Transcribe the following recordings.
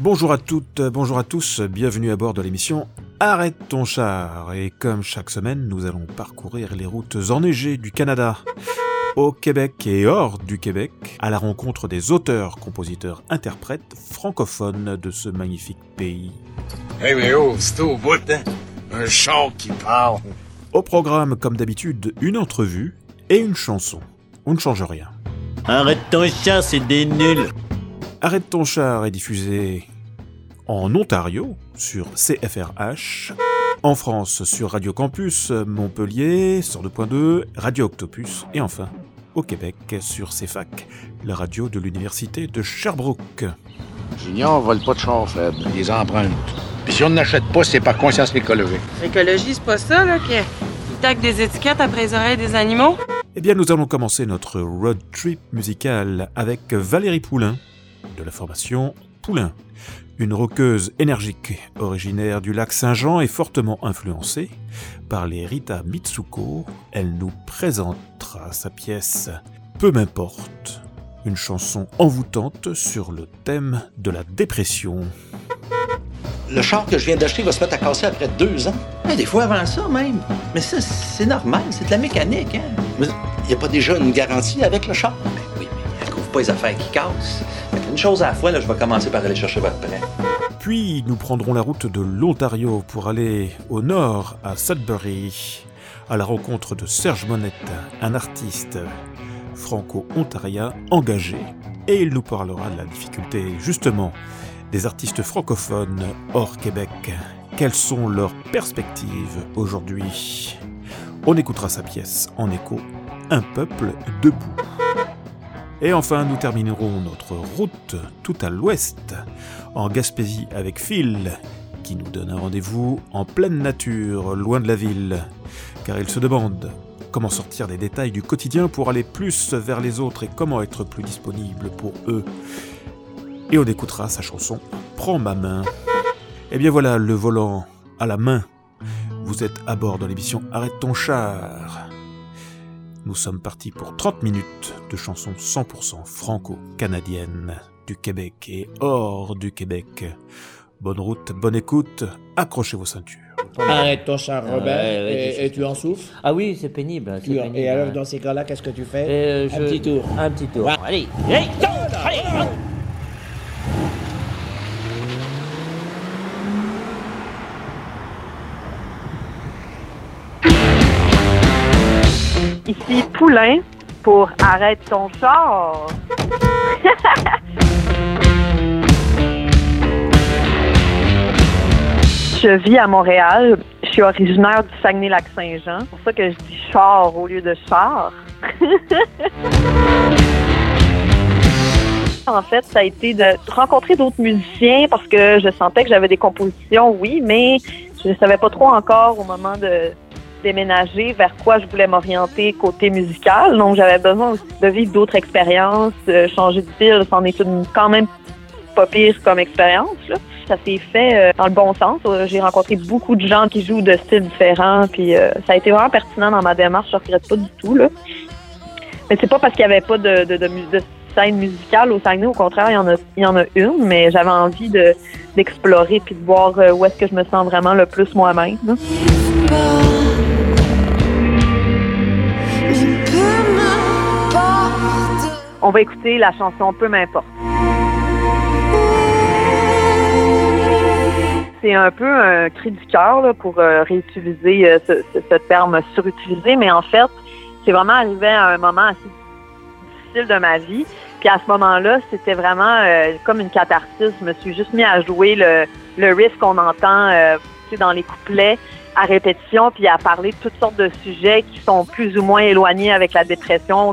Bonjour à toutes, bonjour à tous, bienvenue à bord de l'émission Arrête ton char. Et comme chaque semaine, nous allons parcourir les routes enneigées du Canada, au Québec et hors du Québec, à la rencontre des auteurs, compositeurs, interprètes francophones de ce magnifique pays. Hey mais oh, c'est au bout, hein? Un chant qui parle. Au programme, comme d'habitude, une entrevue et une chanson. On ne change rien. Arrête ton char, c'est des nuls. Arrête ton char est diffusé en Ontario sur CFRH, en France sur Radio Campus Montpellier 102.2, Radio Octopus et enfin au Québec sur CFAC, la radio de l'université de Sherbrooke. Junior vole pas de char faible, les emprunte. Puis si on n'achète pas, c'est par conscience écologique. L'écologie, c'est pas ça, là, qui tac des étiquettes après les oreilles des animaux? Eh bien, nous allons commencer notre road trip musical avec Valérie Poulain, de la formation Poulain. Une roqueuse énergique originaire du lac Saint-Jean et fortement influencée par les Rita Mitsuko, elle nous présentera sa pièce Peu m'importe, une chanson envoûtante sur le thème de la dépression. Le char que je viens d'acheter va se mettre à casser après deux ans. Des fois avant ça même. Mais ça, c'est normal, c'est de la mécanique. Hein? Il n'y a pas déjà une garantie avec le char? Ben oui, mais elle couvre pas les affaires qui cassent. Chose à la fois, là, je vais commencer par aller chercher votre prêt. Puis nous prendrons la route de l'Ontario pour aller au nord, à Sudbury, à la rencontre de Serge Monette, un artiste franco-ontarien engagé. Et il nous parlera de la difficulté, justement, des artistes francophones hors Québec. Quelles sont leurs perspectives aujourd'hui? On écoutera sa pièce en écho, Un peuple debout. Et enfin, nous terminerons notre route tout à l'ouest, en Gaspésie avec Phil, qui nous donne un rendez-vous en pleine nature, loin de la ville, car il se demande comment sortir des détails du quotidien pour aller plus vers les autres et comment être plus disponible pour eux. Et on écoutera sa chanson Prends ma main. Et eh bien voilà, le volant à la main. Vous êtes à bord de l'émission Arrête ton char. Nous sommes partis pour 30 minutes de chansons 100% franco-canadiennes du Québec et hors du Québec. Bonne route, bonne écoute, accrochez vos ceintures. Arrête ton char, Robert, et, tu en souffres? Ah oui, c'est pénible, pénible, Et alors, dans ces cas-là, qu'est-ce que tu fais? Euh, Un petit tour. Un petit tour. Allez, allez, allez Ici Poulain pour Arrête ton char. je vis à Montréal. Je suis originaire du Saguenay-Lac-Saint-Jean. C'est pour ça que je dis char au lieu de char. en fait, ça a été de rencontrer d'autres musiciens parce que je sentais que j'avais des compositions, oui, mais je ne savais pas trop encore au moment de déménager vers quoi je voulais m'orienter côté musical. Donc, j'avais besoin aussi de vivre d'autres expériences, changer de style. C'en est une, quand même pas pire comme expérience. Ça s'est fait euh, dans le bon sens. J'ai rencontré beaucoup de gens qui jouent de styles différents, puis euh, ça a été vraiment pertinent dans ma démarche. Je regrette pas du tout. Là. Mais c'est pas parce qu'il y avait pas de, scène musicale au Saguenay. Au contraire, il y en a, y en a une, mais j'avais envie de d'explorer puis de voir euh, où est-ce que je me sens vraiment le plus moi-même. On va écouter la chanson Peu m'importe. C'est un peu un cri du cœur pour euh, réutiliser euh, ce, terme surutilisé, mais en fait, c'est vraiment arrivé à un moment assez difficile de ma vie. Puis à ce moment-là, c'était vraiment euh, comme une catharsis. Je me suis juste mis à jouer le, le risque qu'on entend dans les couplets à répétition, puis à parler de toutes sortes de sujets qui sont plus ou moins éloignés avec la dépression,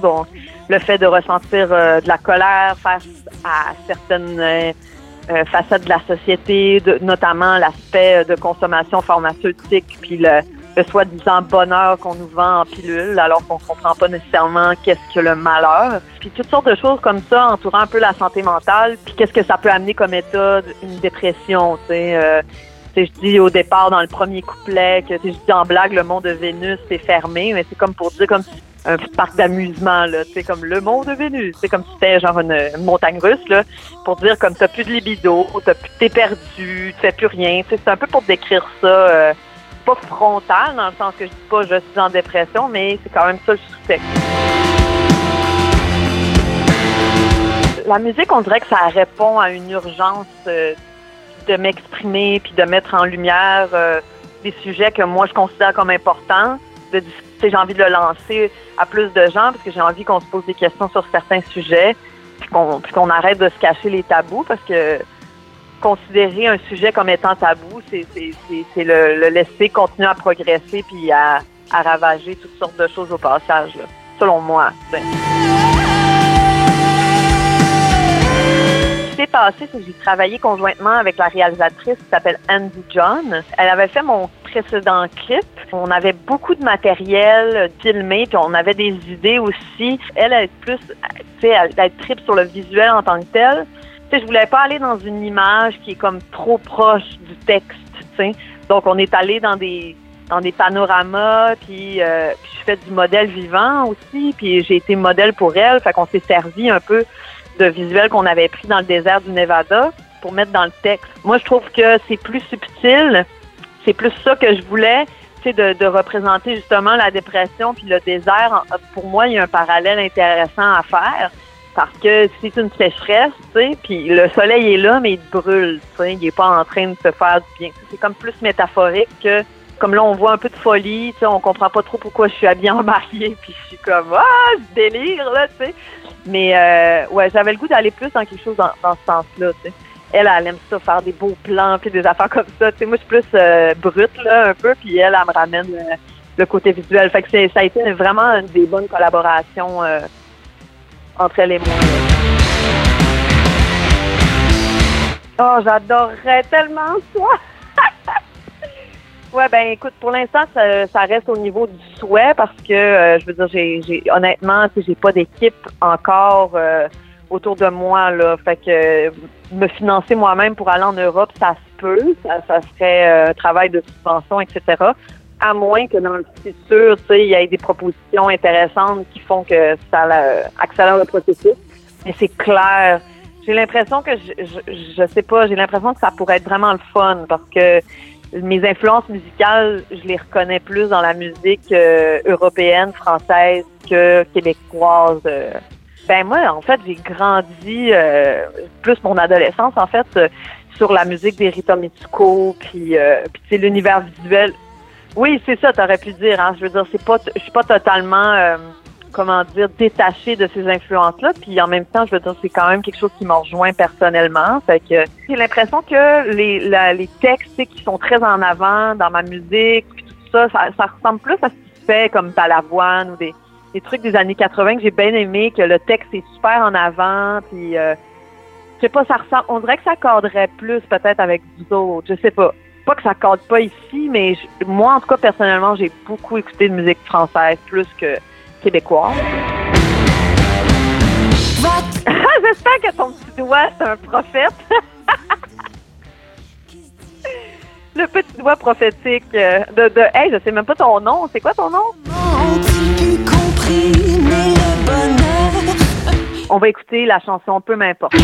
le fait de ressentir de la colère face à certaines euh, facettes de la société, de, notamment l'aspect de consommation pharmaceutique, puis le, le soi-disant bonheur qu'on nous vend en pilule, alors qu'on comprend pas nécessairement qu'est-ce que le malheur. Puis toutes sortes de choses comme ça entourant un peu la santé mentale, puis qu'est-ce que ça peut amener comme état une dépression, tu sais. Euh, je dis au départ dans le premier couplet que je dis en blague le monde de Vénus est fermé, mais c'est comme pour dire comme un parc d'amusement, là, sais, comme le monde de Vénus. C'est comme si c'était genre une, montagne russe, là, pour dire comme t'as plus de libido, t'es perdu, tu fais plus rien. C'est un peu pour décrire ça, euh, pas frontal, dans le sens que je dis pas je suis en dépression, mais c'est quand même ça le sous-texte. La musique, on dirait que ça répond à une urgence euh, de m'exprimer puis de mettre en lumière euh, des sujets que moi je considère comme importants. De, j'ai envie de le lancer à plus de gens parce que j'ai envie qu'on se pose des questions sur certains sujets puis qu'on arrête de se cacher les tabous parce que considérer un sujet comme étant tabou, c'est le, le, laisser continuer à progresser puis à, à, ravager toutes sortes de choses au passage, selon moi. Passé, c'est que j'ai travaillé conjointement avec la réalisatrice qui s'appelle Andy John. Elle avait fait mon précédent clip. On avait beaucoup de matériel filmé, puis on avait des idées aussi. Elle, elle est plus, tu sais, elle, elle trip sur le visuel en tant que tel. Tu sais, je voulais pas aller dans une image qui est comme trop proche du texte, tu sais. Donc, on est allé dans des dans des panoramas, puis, euh, puis je fais du modèle vivant aussi, puis j'ai été modèle pour elle, fait qu'on s'est servi un peu de visuels qu'on avait pris dans le désert du Nevada pour mettre dans le texte. Moi, je trouve que c'est plus subtil, c'est plus ça que je voulais, sais, de, de, représenter justement la dépression puis le désert. Pour moi, il y a un parallèle intéressant à faire parce que c'est une sécheresse, tu sais, puis le soleil est là, mais il brûle, tu sais, il est pas en train de se faire du bien. C'est comme plus métaphorique que, comme là, on voit un peu de folie, tu sais, on comprend pas trop pourquoi je suis habillée en mariée, puis je suis comme, ah, je délire, là, tu sais. Mais, euh, ouais, j'avais le goût d'aller plus dans quelque chose dans, ce sens-là, tu sais. Elle, elle aime ça, faire des beaux plans, puis des affaires comme ça, tu sais. Moi, je suis plus euh, brute, là, un peu, puis elle, elle me ramène euh, le côté visuel. Fait que ça a été vraiment une des bonnes collaborations entre elle et moi. Oh, j'adorerais tellement ça! Ouais, ben écoute, pour l'instant, ça, reste au niveau du souhait parce que, euh, je veux dire, j'ai, j'ai honnêtement, j'ai pas d'équipe encore euh, autour de moi, là. Fait que me financer moi-même pour aller en Europe, ça se peut. Ça, ça serait euh, travail de subvention, etc à moins que dans le futur, il y ait des propositions intéressantes qui font que ça accélère le processus. Mais c'est clair. J'ai l'impression que je, je, sais pas, j'ai l'impression que ça pourrait être vraiment le fun parce que mes influences musicales, je les reconnais plus dans la musique euh, européenne, française que québécoise. Euh. Ben moi, en fait, j'ai grandi euh, plus mon adolescence, en fait, sur la musique des rythmes musicaux, puis, puis l'univers visuel oui, c'est ça, t'aurais pu dire. Hein. Je veux dire, c'est pas, je suis pas totalement, euh, comment dire, détachée de ces influences-là. Puis en même temps, je veux dire, c'est quand même quelque chose qui m'a rejoint personnellement. Fait que j'ai l'impression que les, les textes qui sont très en avant dans ma musique, puis tout ça, ça, ressemble plus à ce qui se fait comme Balavoine ou des, des trucs des années 80 que j'ai bien aimé, que le texte est super en avant, puis euh, je sais pas, ça ressemble, on dirait que ça cadrerait plus peut-être avec autres, je sais pas pas que ça cadre pas ici, mais moi, en tout cas, personnellement, j'ai beaucoup écouté de musique française plus que québécoise. J'espère que ton petit doigt, c'est un prophète. le petit doigt prophétique euh, de, de. Hey, je sais même pas ton nom. C'est quoi ton nom? On va écouter la chanson Peu m'importe.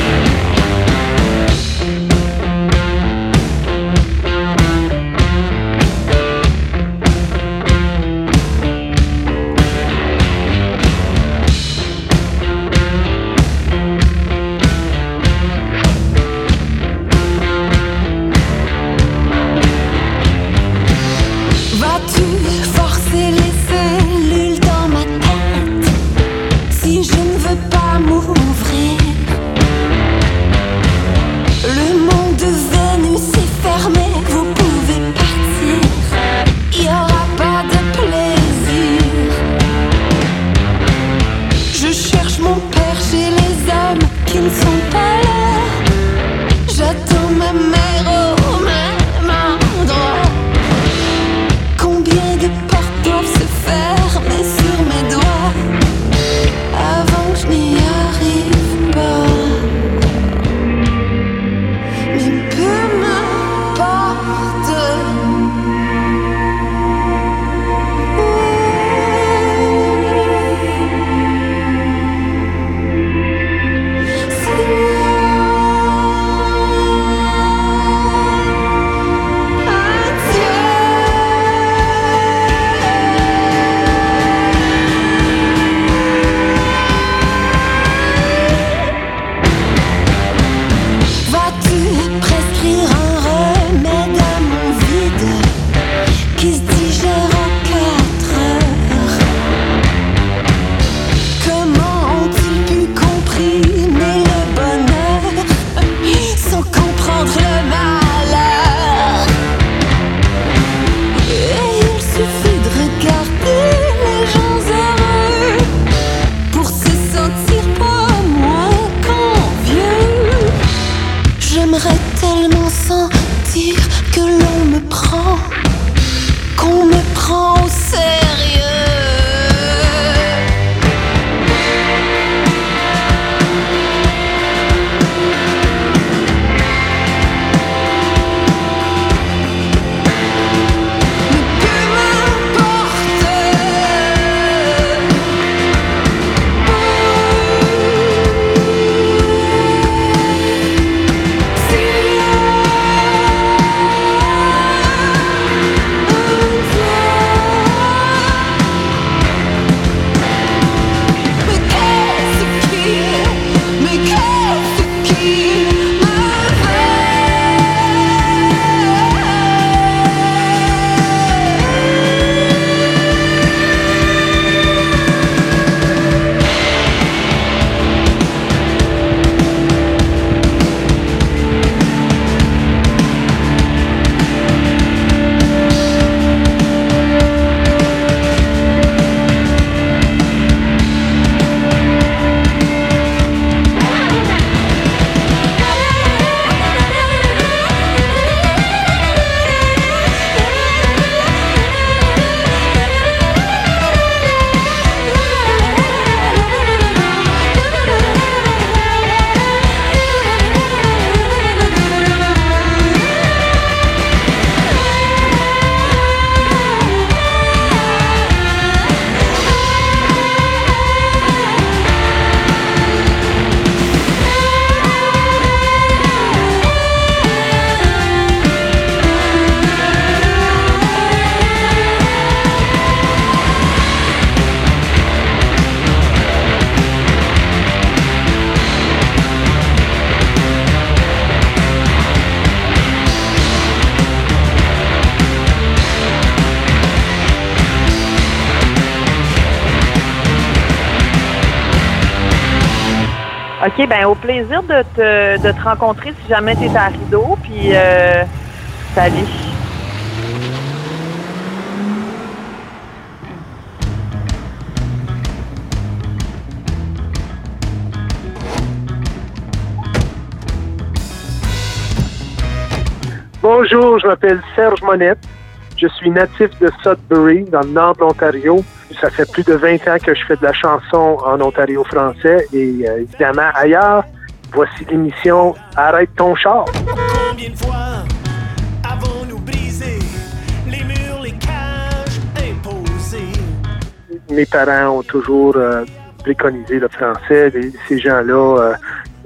Ben au plaisir de te, de te rencontrer si jamais tu es à Rideau. Puis, euh, salut. Bonjour, je m'appelle Serge Monette. Je suis natif de Sudbury, dans le nord de l'Ontario. Ça fait plus de 20 ans que je fais de la chanson en Ontario français et euh, évidemment ailleurs. Voici l'émission Arrête ton char. Combien de fois avons-nous brisé les murs, les cages imposées? Mes parents ont toujours euh, préconisé le français. Ces gens-là euh,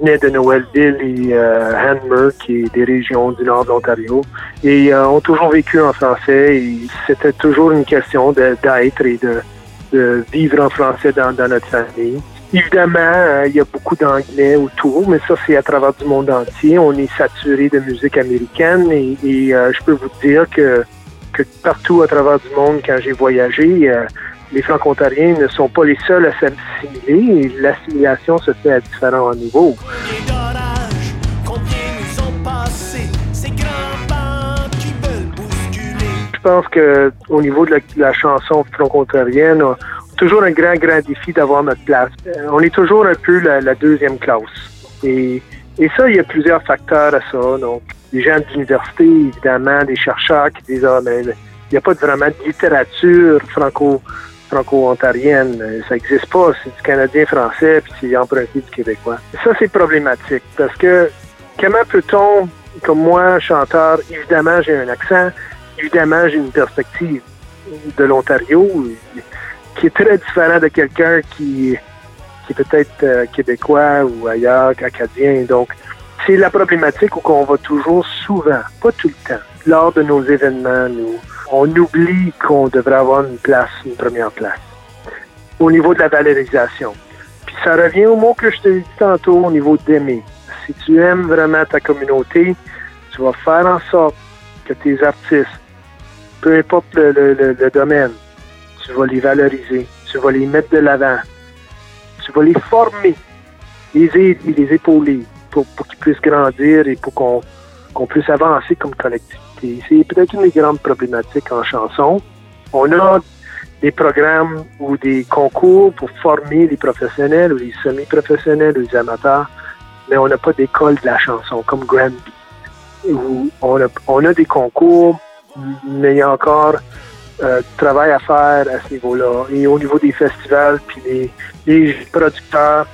venaient de Noëlville et euh, Hanmer, qui est des régions du nord de l'Ontario, et euh, ont toujours vécu en français. Et c'était toujours une question d'être et de, de vivre en français dans, dans notre famille. Évidemment, euh, il y a beaucoup d'anglais autour, mais ça, c'est à travers du monde entier. On est saturé de musique américaine et, et, euh, je peux vous dire que, que partout à travers du monde, quand j'ai voyagé, euh, les Franco-Ontariens ne sont pas les seuls à s'assimiler l'assimilation se fait à différents niveaux. Je pense que au niveau de la, chanson franco-ontarienne, toujours un grand, grand défi d'avoir notre place. Euh, On est toujours un peu la, deuxième classe. Et, ça, il y a plusieurs facteurs à ça. Donc, des gens d'université, évidemment, des chercheurs qui disent, ah, mais il n'y a pas vraiment de littérature franco franco-ontarienne. Euh, Ça n'existe pas. C'est du canadien-français, puis c'est emprunté du québécois. Ça, c'est problématique parce que comment peut-on, comme moi, chanteur, évidemment, j'ai un accent, évidemment, j'ai une perspective de l'Ontario qui est très différent de quelqu'un qui, qui est peut-être euh, québécois ou ailleurs, acadien. Donc, c'est la problématique où on va toujours souvent, pas tout le temps, lors de nos événements, nous, on oublie qu'on devrait avoir une place, une première place, au niveau de la valorisation. Puis ça revient au mot que je t'ai dit tantôt, au niveau d'aimer. Si tu aimes vraiment ta communauté, tu vas faire en sorte que tes artistes, peu importe le, le- le- le domaine, tu vas les valoriser, tu vas les mettre de l'avant, tu vas les former, les aider, les épauler pour, pour qu'ils puissent grandir et pour qu'on qu'on puisse avancer comme C'est peut-être une des grandes problématiques en chanson. On a des programmes ou des concours pour former les professionnels ou les semi-professionnels ou les amateurs, mais on n'a pas d'école de la chanson comme Granby. On, a, des concours, mais il y a encore euh, du travail à faire à ce niveau-là. Et au niveau des festivals, puis les, les producteurs,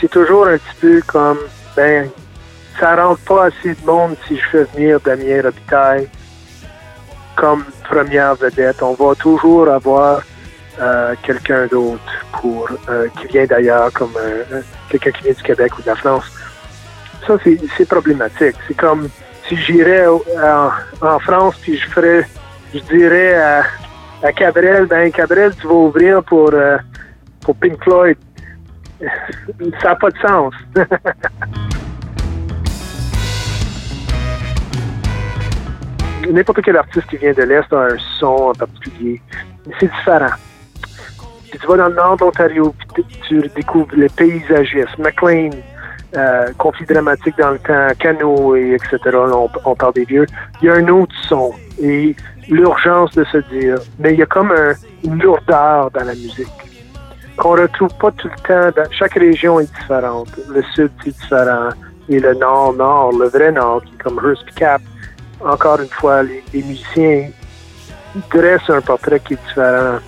c'est toujours un petit peu comme, ben, ça rentre pas assez de monde si je fais venir Damien Robitaille comme première vedette. On va toujours avoir euh, quelqu'un d'autre pour euh, qui vient d'ailleurs, comme euh, quelqu'un qui vient du Québec ou de la France. Ça, c'est problématique. C'est comme si j'irais en, en, France puis je ferais, je dirais à, à Cabrel, ben Cabrel, tu vas ouvrir pour, pour Pink Floyd. Ça n'a pas de sens. N'importe quel artiste qui vient de l'Est a un son en particulier. C'est différent. Si tu vas dans le nord d'Ontario, tu découvres les paysagistes, McLean, euh, conflit dramatique dans le temps, Cano, et etc. on, on, parle des vieux. Il y a un autre son et l'urgence de se dire, mais il y a comme un, une lourdeur dans la musique qu'on retrouve pas tout le temps. Chaque région est différente. Le sud, c'est différent. Et le nord, nord, le vrai nord, qui comme Hearst Cap. Encore une fois, les, musiciens dressent un portrait qui est différent.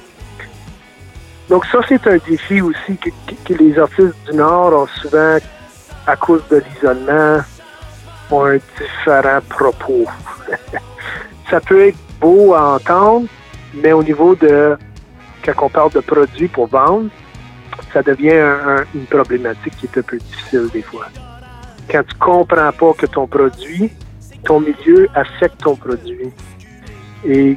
Donc ça, c'est un défi aussi que, les artistes du Nord ont souvent, à cause de l'isolement, ont un différent propos. ça peut être beau à entendre, mais au niveau de, quand on parle de produits pour vendre, ça devient un, un, une problématique qui est un peu difficile des fois. Quand tu comprends pas que ton produit, ton milieu affecte ton produit. Et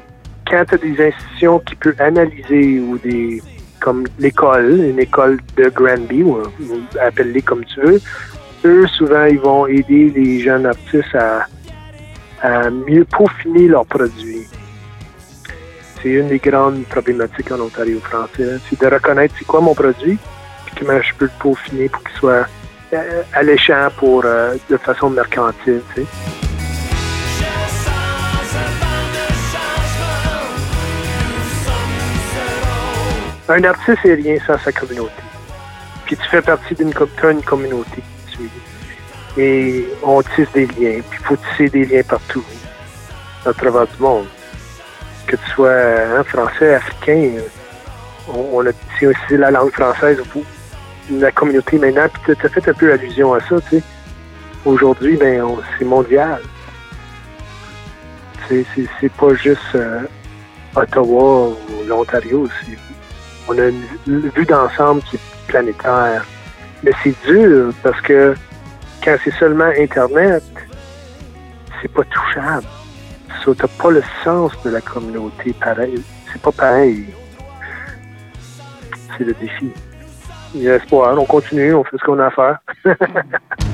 quand tu as des institutions qui peuvent analyser ou des comme l'école, une école de Granby, ou, ou appelle-les comme tu veux, eux, souvent, ils vont aider les jeunes artistes à, mieux peaufiner leurs produits. C'est une des grandes problématiques en Ontario français. C'est de reconnaître c'est quoi mon produit, puis comment je peux le peaufiner pour qu'il soit euh, alléchant pour euh, de façon mercantile. Un artiste est rien sans sa communauté. Puis tu fais partie d'une une communauté. Et on tisse des liens. Puis il faut tisser des liens partout, à travers du monde. Que tu sois un français, africain, on, on a aussi la langue française pour la communauté maintenant. Puis tu as fait un peu allusion à ça, tu sais. Aujourd'hui, ben, c'est mondial. C'est pas juste euh, Ottawa ou l'Ontario, c'est on a une vue d'ensemble qui est planétaire. Mais c'est dur parce que quand c'est seulement Internet, c'est pas touchable. Ça, t'as pas le sens de la communauté pareil. C'est pas pareil. C'est le défi. Il y a espoir. On continue, on fait ce qu'on a à faire.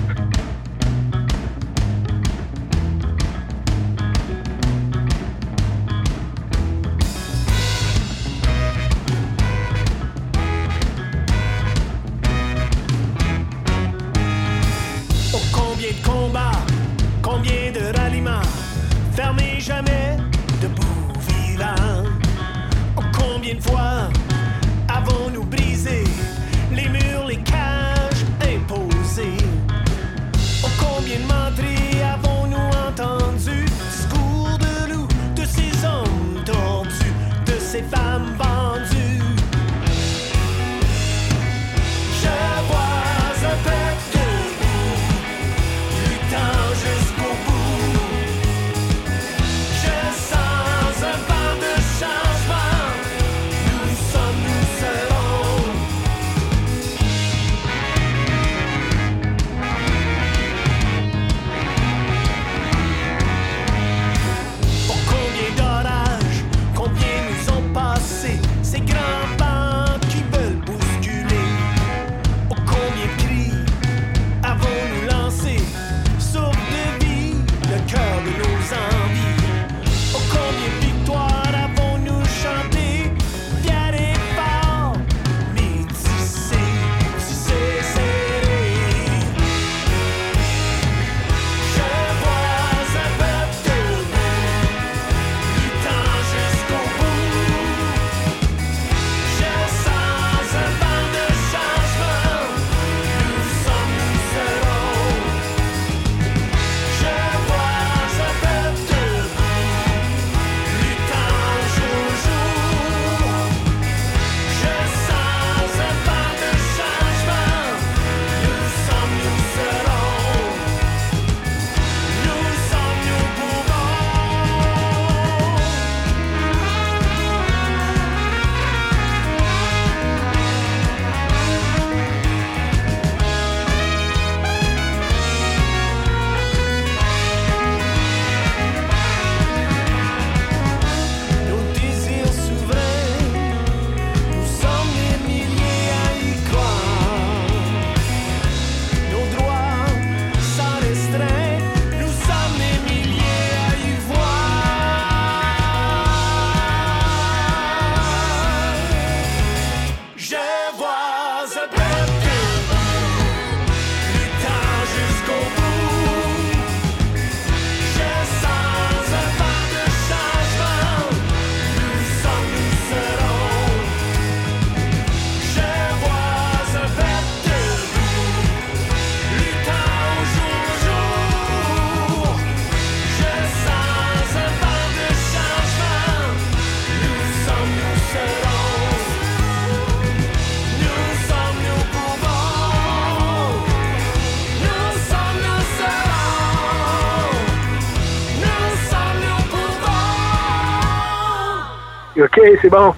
OK, c'est bon.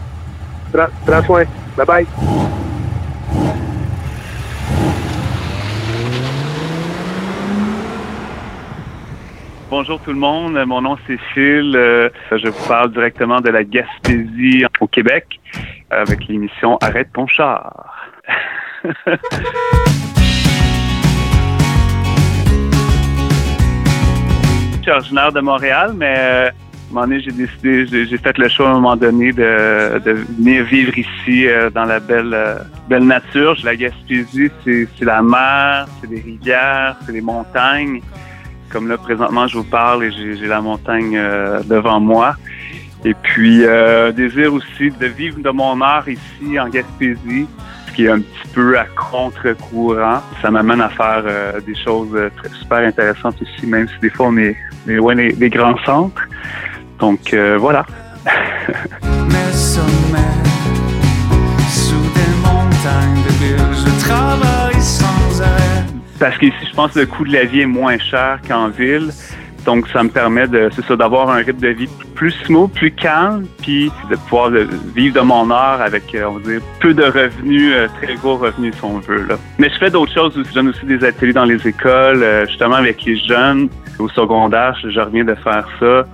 Prends, soin. Bye bye. Bonjour tout le monde, mon nom c'est Phil. Euh, je vous parle directement de la Gaspésie au Québec avec l'émission Arrête ton char. Je suis originaire de Montréal, mais euh, un moment donné, j'ai décidé, j'ai fait le choix à un moment donné de, de venir vivre ici euh, dans la belle, euh, belle nature. La Gaspésie, c'est la mer, c'est les rivières, c'est les montagnes. Comme là, présentement, je vous parle et j'ai la montagne euh, devant moi. Et puis, euh, désir aussi de vivre de mon art ici en Gaspésie, ce qui est un petit peu à contre-courant. Ça m'amène à faire euh, des choses très- super intéressantes ici, même si des fois on est, on est loin des grands centres. Donc euh, voilà. Mes sommets sous des montagnes de bulles, je travaille sans arrêt. Parce qu'ici, je pense que le coût de la vie est moins cher qu'en ville. Donc, ça me permet de, c'est ça, d'avoir un rythme de vie plus smooth, plus calme, puis de pouvoir vivre de mon art avec, euh, on va dire, peu de revenus, euh, très gros revenus si on veut. Là. Mais je fais d'autres choses aussi. Je donne aussi des ateliers dans les écoles, euh, justement avec les jeunes. Au secondaire, je reviens de faire ça,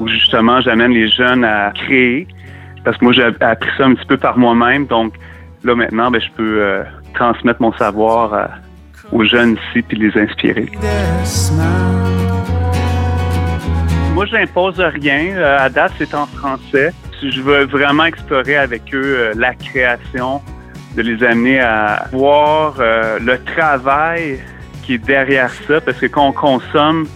où justement, j'amène les jeunes à créer. Parce que moi, j'ai appris ça un petit peu par moi-même. Donc, là, maintenant, ben, je peux euh, transmettre mon savoir à- aux jeunes ici puis les inspirer. Moi, je n'impose rien. Euh, à date, c'est en français. Je veux vraiment explorer avec eux euh, la création, de les amener à voir euh, le travail qui est derrière ça, parce que quand on consomme,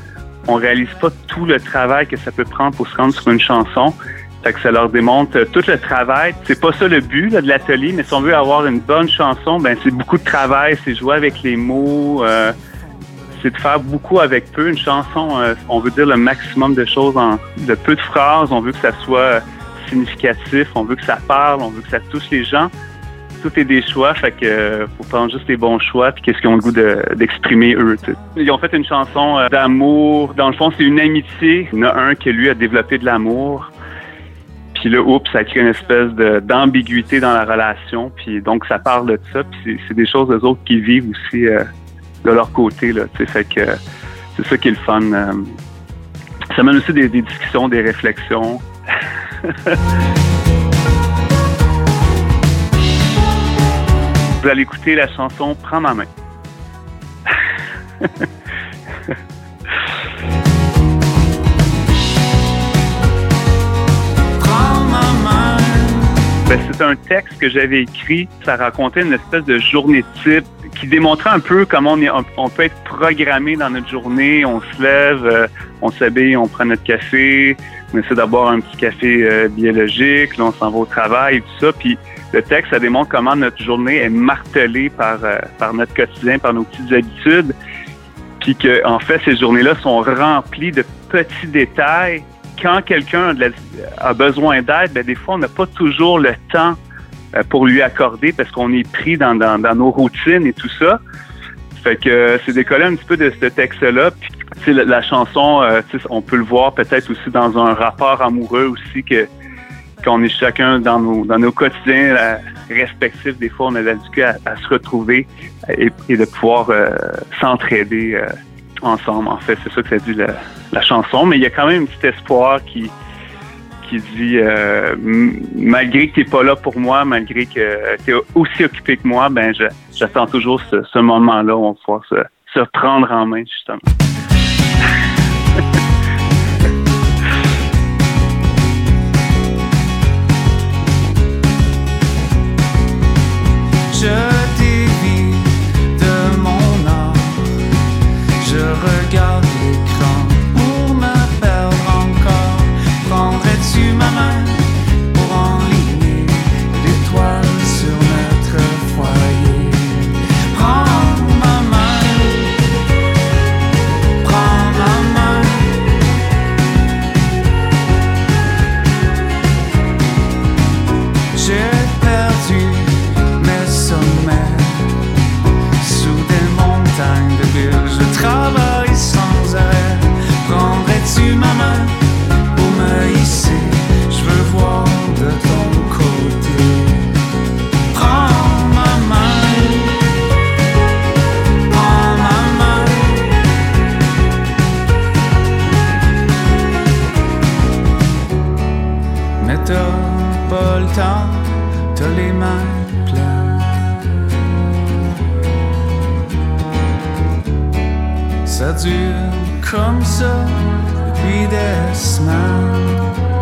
on réalise pas tout le travail que ça peut prendre pour se rendre sur une chanson. Fait que ça leur démontre euh, tout le travail. C'est pas ça le but de l'atelier, mais si on veut avoir une bonne chanson, ben c'est beaucoup de travail, c'est jouer avec les mots, euh, c'est de faire beaucoup avec peu. Une chanson, euh, on veut dire le maximum de choses en de peu de phrases. On veut que ça soit significatif, on veut que ça parle, on veut que ça touche les gens. Tout est des choix, fait que euh, faut prendre juste les bons choix puis qu'est-ce qu'ils ont le goût de- d'exprimer eux. tu sais. Ils ont fait une chanson euh, d'amour. Dans le fond, c'est une amitié. Il y en a un qui lui a développé de l'amour. Puis là, oups, ça crée une espèce de- d'ambiguïté dans la relation. Puis donc, ça parle de ça. Puis c'est- des choses des autres qui vivent aussi euh, de leur côté. Là, fait que c'est ça qui est le fun. ça mène aussi des discussions, des réflexions. Vous allez écouter la chanson Prends ma main. Ben, c'est un texte que j'avais écrit. Ça racontait une espèce de journée type qui démontrait un peu comment on, est, on peut être programmé dans notre journée. On se lève, euh, on s'habille, on prend notre café, on essaie d'abord un petit café euh, biologique, là on s'en va au travail tout ça. Puis le texte, ça démontre comment notre journée est martelée par, euh, par notre quotidien, par nos petites habitudes. Puis que, en fait, ces journées-là sont remplies de petits détails quand quelqu'un a, besoin d'aide, ben, des fois, on n'a pas toujours le temps euh, pour lui accorder parce qu'on est pris dans, dans- nos routines et tout ça. Fait que euh, c'est décollé un petit peu de ce texte-là. Puis, la, la chanson, on peut le voir peut-être aussi dans un rapport amoureux aussi que qu'on est chacun dans nos, dans nos quotidiens respectifs. Des fois, on a la à, à se retrouver et, de pouvoir euh, s'entraider euh, ensemble. En fait, c'est ça que ça dit la, la chanson. Mais il y a quand même un petit espoir qui, qui dit euh, malgré que tu n'es pas là pour moi, malgré que tu es aussi occupé que moi, ben j'attends toujours ce, ce moment-là où on va pouvoir se, se prendre en main, justement. Je Dure comme ça depuis des semaines.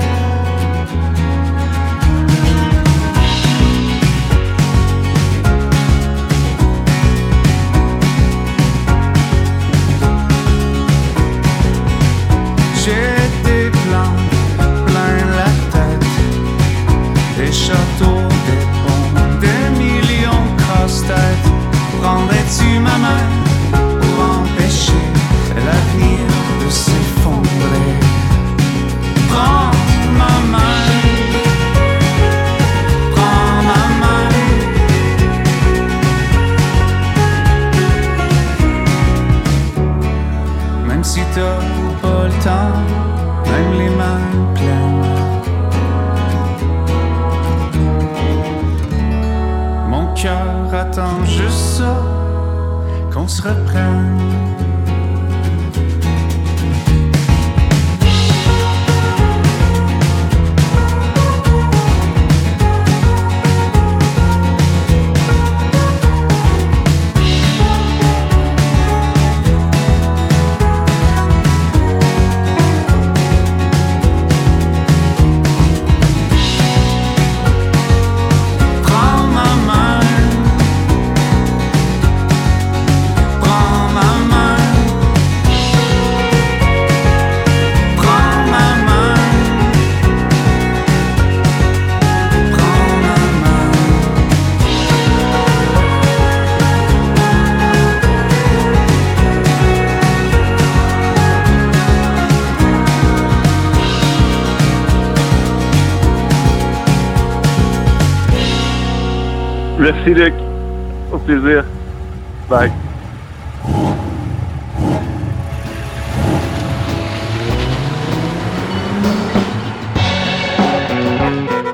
Cœur attend juste ça, qu'on se reprenne. Merci, Luc. Au plaisir. Bye.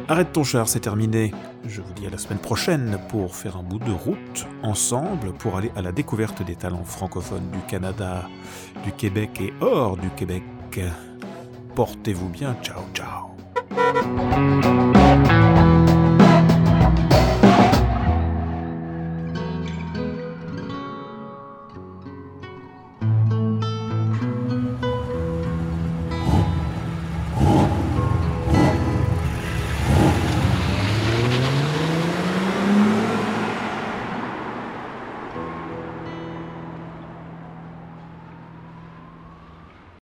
Arrête ton char, c'est terminé. Je vous dis à la semaine prochaine pour faire un bout de route ensemble pour aller à la découverte des talents francophones du Canada, du Québec et hors du Québec. Portez-vous bien, ciao ciao.